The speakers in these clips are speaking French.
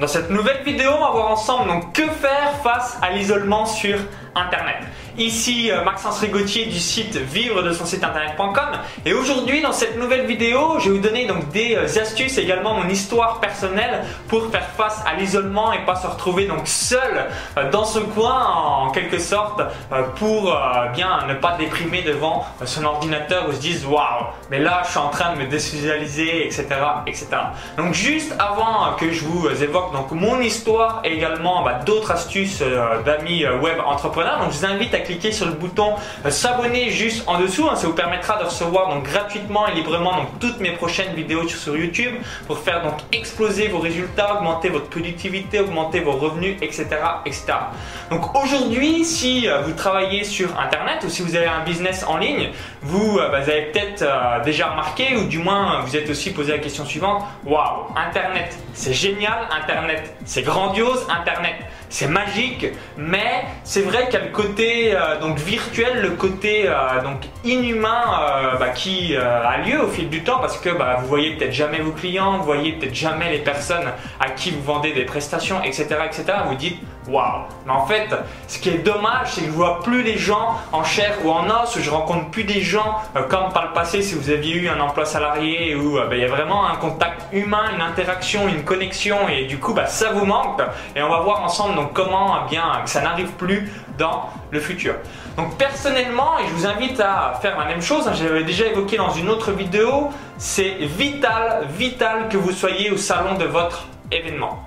Dans cette nouvelle vidéo, on va voir ensemble donc que faire face à l'isolement sur Internet. Ici euh, Maxence Rigotier du site vivre de son site internet.com et aujourd'hui dans cette nouvelle vidéo je vais vous donner donc des euh, astuces également mon histoire personnelle pour faire face à l'isolement et pas se retrouver donc seul euh, dans ce coin en quelque sorte pour bien ne pas déprimer devant son ordinateur ou se dire waouh mais là je suis en train de me désocialiser etc etc donc juste avant que je vous évoque donc mon histoire et également bah, d'autres astuces d'amis web entrepreneurs donc je vous invite à cliquer sur le bouton euh, s'abonner juste en dessous. Hein. ça vous permettra de recevoir donc gratuitement et librement donc toutes mes prochaines vidéos sur YouTube pour faire donc exploser vos résultats, augmenter votre productivité, augmenter vos revenus, etc. etc. Donc aujourd'hui, si euh, vous travaillez sur Internet ou si vous avez un business en ligne, vous, euh, bah, avez peut-être déjà remarqué ou du moins vous êtes aussi posé la question suivante. Waouh, Internet, c'est génial, Internet, c'est grandiose, Internet, c'est magique, mais c'est vrai qu'il y a le côté euh, donc virtuel, le côté euh, donc inhumain euh, bah, qui a lieu au fil du temps parce que bah, vous voyez peut-être jamais vos clients, vous voyez peut-être jamais les personnes à qui vous vendez des prestations, etc., etc. Vous dites waouh. Mais en fait, ce qui est dommage, c'est que je vois plus les gens en chair ou en os. Je rencontre plus des gens comme par le passé si vous aviez eu un emploi salarié où bah, il y a vraiment un contact humain, une interaction, une connexion et du coup ça vous manque. Et on va voir ensemble donc comment eh bien que ça n'arrive plus dans le futur. Donc personnellement, et je vous invite à faire la même chose, hein, j'avais déjà évoqué dans une autre vidéo, c'est vital, vital que vous soyez au salon de votre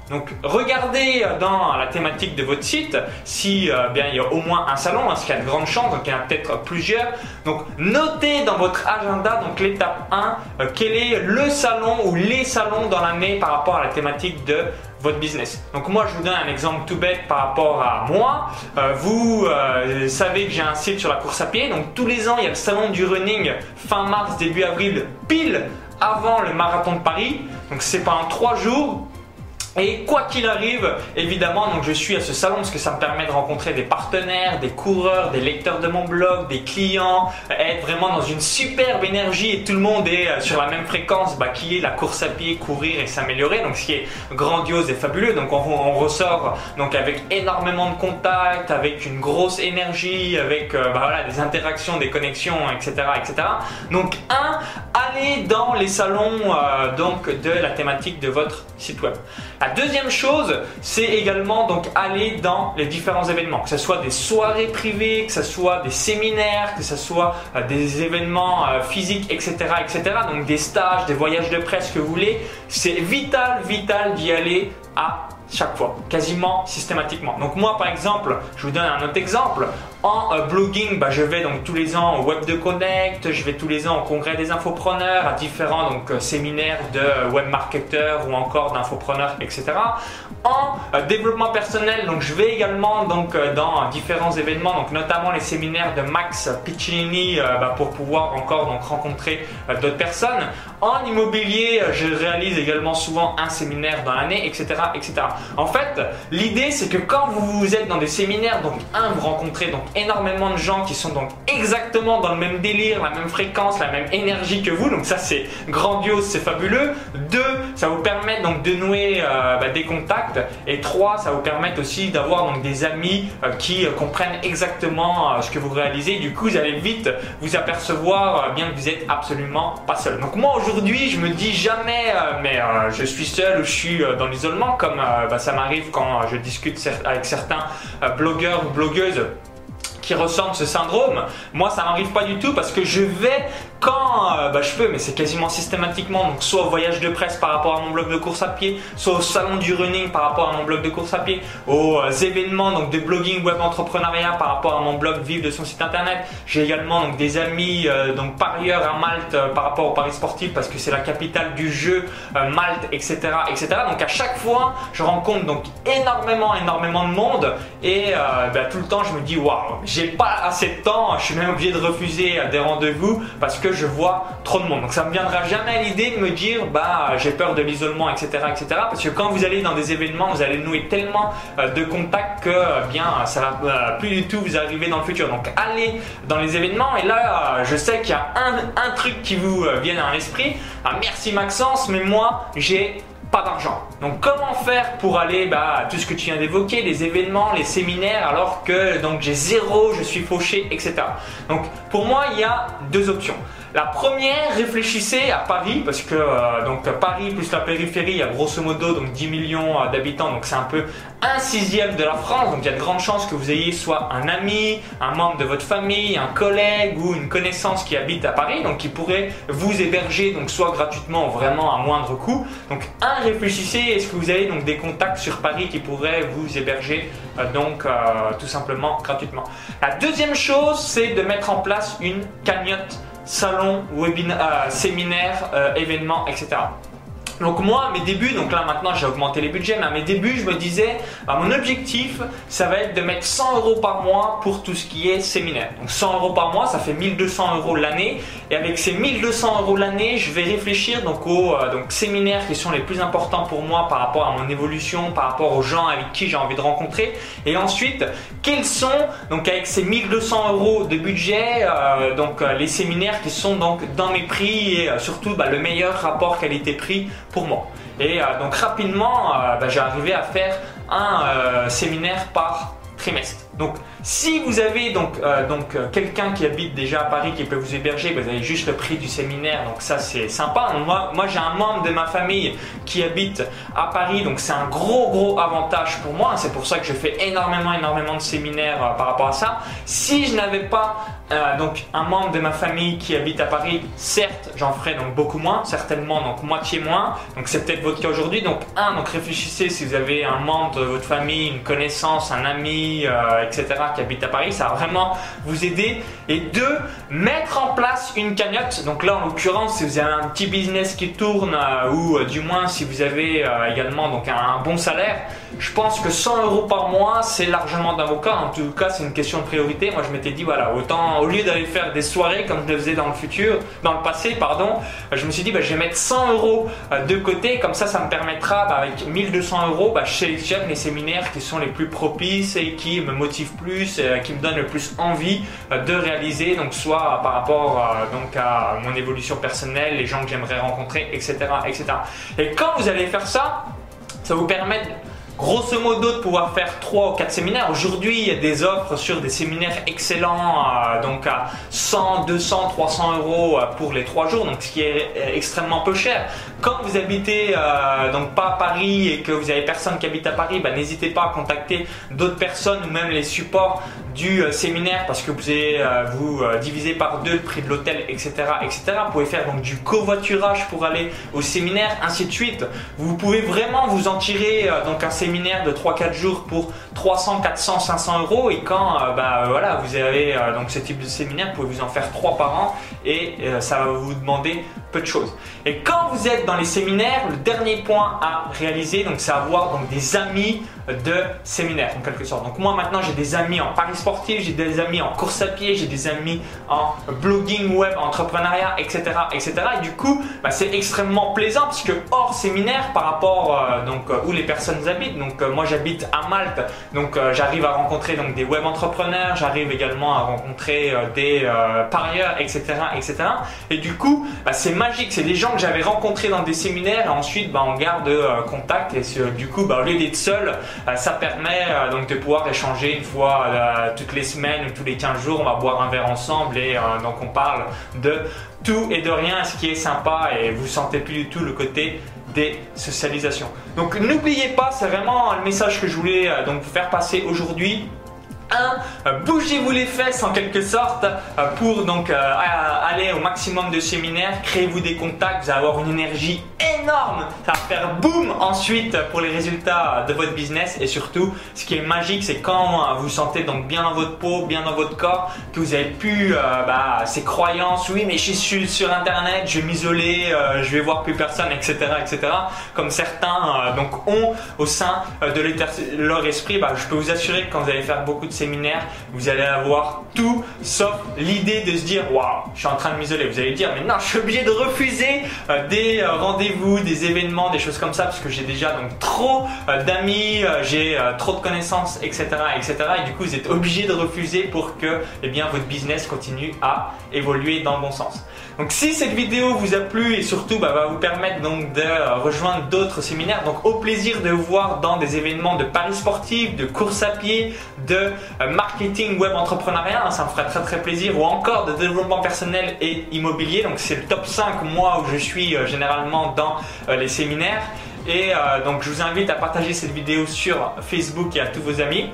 Donc regardez dans la thématique de votre site si euh, bien il y a au moins un salon, parce qu'il y a de grandes chances, donc il y en a peut-être plusieurs. Donc notez dans votre agenda, donc l'étape 1, euh, quel est le salon ou les salons dans l'année par rapport à la thématique de votre business. Donc moi je vous donne un exemple tout bête par rapport à moi. Euh, vous savez que j'ai un site sur la course à pied, donc tous les ans il y a le salon du running fin mars, début avril, pile avant le marathon de Paris. Donc c'est pendant trois jours et quoi qu'il arrive, évidemment, donc je suis à ce salon parce que ça me permet de rencontrer des partenaires, des coureurs, des lecteurs de mon blog, des clients, être vraiment dans une superbe énergie et tout le monde est euh, sur la même fréquence, bah, qui est la course à pied, courir et s'améliorer. Donc ce qui est grandiose et fabuleux. Donc on, ressort donc avec énormément de contacts, avec une grosse énergie, avec euh, bah, des interactions, des connexions, etc., etc. Donc un, allez dans les salons euh, de la thématique de votre site web. La deuxième chose, c'est également donc aller dans les différents événements, que ce soit des soirées privées, que ce soit des séminaires, que ce soit euh, des événements euh, physiques, etc., etc. Donc des stages, des voyages de presse que vous voulez. C'est vital, vital d'y aller à chaque fois, quasiment systématiquement. Donc moi par exemple, je vous donne un autre exemple. En euh, blogging, bah, je vais donc tous les ans au Web de Connect, je vais tous les ans au congrès des infopreneurs, à différents euh, séminaires de euh, web marketeurs ou encore d'infopreneurs, etc. En développement personnel, donc je vais également dans différents événements, notamment les séminaires de Max Piccinini bah, pour pouvoir encore rencontrer d'autres personnes. En immobilier, je réalise également souvent un séminaire dans l'année, etc., etc. En fait, l'idée c'est que quand vous êtes dans des séminaires, donc un, vous rencontrez donc énormément de gens qui sont donc exactement dans le même délire, la même fréquence, la même énergie que vous. Donc ça c'est grandiose, c'est fabuleux. Deux, ça vous permet donc de nouer euh, bah, des contacts. Et trois, ça vous permet aussi d'avoir donc des amis euh, qui euh, comprennent exactement ce que vous réalisez. Du coup, vous allez vite vous apercevoir bien que vous êtes absolument pas seul. Donc moi aujourd'hui, je me dis jamais, mais je suis seul ou je suis dans l'isolement comme bah, ça m'arrive quand je discute avec certains blogueurs ou blogueuses qui ressentent ce syndrome. Moi, ça m'arrive pas du tout parce que je vais quand euh, bah, je peux, mais c'est quasiment systématiquement, donc soit au voyage de presse par rapport à mon blog de course à pied, soit au salon du running par rapport à mon blog de course à pied, aux euh, événements donc de blogging web entrepreneuriat par rapport à mon blog Vive de son site internet. J'ai également donc des amis euh, donc parieurs à Malte par rapport au Paris sportif parce que c'est la capitale du jeu Malte, etc., etc. Donc à chaque fois, je rencontre donc énormément, énormément de monde et bah, tout le temps je me dis waouh, j'ai pas assez de temps, je suis même obligé de refuser des rendez-vous parce que je vois trop de monde. Donc ça me viendra jamais à l'idée de me dire bah j'ai peur de l'isolement, etc., etc. Parce que quand vous allez dans des événements, vous allez nouer tellement euh, de contacts que euh, bien ça va euh, plus du tout vous arriver dans le futur. Donc allez dans les événements et là je sais qu'il y a un, truc qui vous vient à l'esprit. Ah, merci Maxence, mais moi j'ai pas d'argent. Donc comment faire pour aller bah, tout ce que tu viens d'évoquer, les événements, les séminaires, alors que donc j'ai zéro, je suis fauché, etc. Donc pour moi, il y a deux options. La première, réfléchissez à Paris, parce que euh, donc Paris plus la périphérie, il y a grosso modo donc 10 millions euh, d'habitants, donc c'est un peu un sixième de la France, donc il y a de grandes chances que vous ayez soit un ami, un membre de votre famille, un collègue ou une connaissance qui habite à Paris, donc qui pourrait vous héberger, donc soit gratuitement vraiment à moindre coût. Donc un, réfléchissez, est-ce que vous avez donc des contacts sur Paris qui pourraient vous héberger euh, donc tout simplement gratuitement? La deuxième chose, c'est de mettre en place une cagnotte salon, webinaire, euh, séminaire, euh, événements, etc. Donc moi, à mes débuts, donc là maintenant j'ai augmenté les budgets, mais à mes débuts je me disais, bah, mon objectif, ça va être de mettre 100 euros par mois pour tout ce qui est séminaire. Donc 100 euros par mois, ça fait 1200 euros l'année. Et avec ces 1200 euros l'année, je vais réfléchir donc aux euh, donc, séminaires qui sont les plus importants pour moi par rapport à mon évolution, par rapport aux gens avec qui j'ai envie de rencontrer. Et ensuite, quels sont, donc avec ces 1200 euros de budget, euh, donc euh, les séminaires qui sont donc dans mes prix et surtout bah, le meilleur rapport qualité-prix pour moi. Et euh, donc rapidement, euh, bah, j'ai arrivé à faire un euh, séminaire par trimestre. Si vous avez donc, donc quelqu'un qui habite déjà à Paris qui peut vous héberger, vous avez juste le prix du séminaire, donc ça c'est sympa. moi, j'ai un membre de ma famille qui habite à Paris, donc c'est un gros gros avantage pour moi. C'est pour ça que je fais énormément énormément de séminaires par rapport à ça. Si je n'avais pas euh, un membre de ma famille qui habite à Paris, certes, j'en ferai donc beaucoup moins, certainement donc moitié moins. Donc c'est peut-être votre cas aujourd'hui. Donc un, donc réfléchissez si vous avez un membre de votre famille, une connaissance, un ami, euh, etc. qui habite à Paris, ça va vraiment vous aider. Et deux, mettre en place une cagnotte. Donc là en l'occurrence, si vous avez un petit business qui tourne euh, ou du moins si vous avez également donc un, bon salaire, je pense que 100 euros par mois c'est largement dans vos cas. En tout cas, c'est une question de priorité. Moi je m'étais dit voilà autant au lieu d'aller faire des soirées comme je le faisais dans le futur, dans le passé, pardon, je me suis dit, bah, je vais mettre 100 euros euh, de côté, comme ça, ça me permettra, bah, avec 1200 euros, bah, je sélectionne les séminaires qui sont les plus propices et qui me motivent plus, euh, qui me donnent le plus envie euh, de réaliser, donc soit par rapport donc à mon évolution personnelle, les gens que j'aimerais rencontrer, etc., etc. Et quand vous allez faire ça, ça vous permet grosso modo de pouvoir faire 3 ou 4 séminaires. Aujourd'hui, il y a des offres sur des séminaires excellents, euh, donc à 100, 200, 300 euros euh, pour les 3 jours, donc ce qui est euh, extrêmement peu cher. Quand vous habitez donc pas à Paris et que vous avez personne qui habite à Paris, bah, n'hésitez pas à contacter d'autres personnes ou même les supports du séminaire parce que vous allez vous diviser par deux le prix de l'hôtel, etc., etc. Vous pouvez faire donc du covoiturage pour aller au séminaire, ainsi de suite. Vous pouvez vraiment vous en tirer donc un séminaire de 3-4 jours pour 300, 400, 500 euros et quand euh, bah, voilà, vous avez euh, donc ce type de séminaire, vous pouvez vous en faire 3 par an et euh, ça va vous demander peu de choses. Et quand vous êtes dans les séminaires, le dernier point à réaliser, donc c'est avoir donc des amis de séminaire en quelque sorte. Donc moi maintenant j'ai des amis en paris sportif, j'ai des amis en course à pied, j'ai des amis en blogging web, entrepreneuriat, etc. etc. Et du coup bah, c'est extrêmement plaisant parce que hors séminaire par rapport euh, donc, euh, où les personnes habitent, donc euh, moi j'habite à Malte, donc j'arrive à rencontrer donc, des web entrepreneurs, j'arrive également à rencontrer des parieurs, etc. etc. Et du coup bah, c'est magique, c'est des gens que j'avais rencontrés dans des séminaires et ensuite bah, on garde contact et du coup au lieu d'être seul, ça permet euh, donc de pouvoir échanger une fois euh, toutes les semaines ou tous les 15 jours, on va boire un verre ensemble et donc on parle de tout et de rien, ce qui est sympa et vous sentez plus du tout le côté des socialisations. Donc n'oubliez pas, c'est vraiment le message que je voulais donc vous faire passer aujourd'hui. 1. Bougez-vous les fesses en quelque sorte pour donc aller au maximum de séminaires, créez-vous des contacts, vous allez avoir une énergie énorme. Ça va faire boum ensuite pour les résultats de votre business et surtout, ce qui est magique, c'est quand vous sentez donc bien dans votre peau, bien dans votre corps, que vous avez pu euh, bah, ces croyances. Oui, mais je suis sur internet, je vais m'isoler, euh, je vais voir plus personne, etc., etc. Comme certains euh, donc ont au sein de leur esprit. Bah, je peux vous assurer que quand vous allez faire beaucoup de vous allez avoir tout sauf l'idée de se dire waouh, je suis en train de m'isoler. Vous allez dire mais non, je suis obligé de refuser euh, des euh, rendez-vous, des événements, des choses comme ça parce que j'ai déjà donc trop euh, d'amis, j'ai trop de connaissances, etc., etc. Et du coup, vous êtes obligé de refuser pour que eh bien votre business continue à évoluer dans le bon sens. Donc si cette vidéo vous a plu et surtout bah, va vous permettre donc de rejoindre d'autres séminaires, donc au plaisir de vous voir dans des événements de paris sportifs, de course à pied, de marketing web entrepreneuriat, hein, ça me ferait très très plaisir, ou encore de développement personnel et immobilier. Donc c'est le top 5 moi où je suis euh, généralement dans euh, les séminaires. Et euh, donc je vous invite à partager cette vidéo sur Facebook et à tous vos amis.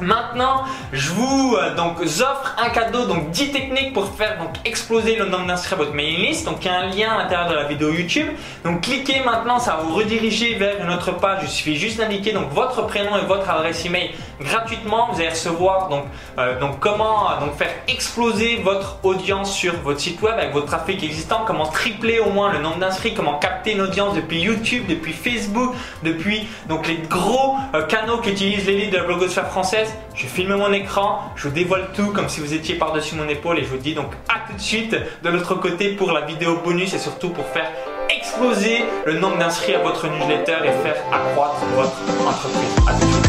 Maintenant, je vous euh, offre un cadeau, donc 10 techniques pour faire donc exploser le nombre d'inscrits à votre mailing list. Donc il y a un lien à l'intérieur de la vidéo YouTube. Donc cliquez maintenant, ça va vous rediriger vers une autre page. Il suffit juste d'indiquer votre prénom et votre adresse email gratuitement. Vous allez recevoir donc, euh, donc comment euh, donc faire exploser votre audience sur votre site web avec votre trafic existant, comment tripler au moins le nombre d'inscrits, comment capter une audience depuis YouTube, depuis Facebook, depuis donc les gros canaux qu'utilisent l'élite de la blogosphère française je filme mon écran, je vous dévoile tout comme si vous étiez par-dessus mon épaule et je vous dis donc à tout de suite de l'autre côté pour la vidéo bonus et surtout pour faire exploser le nombre d'inscrits à votre newsletter et faire accroître votre entreprise.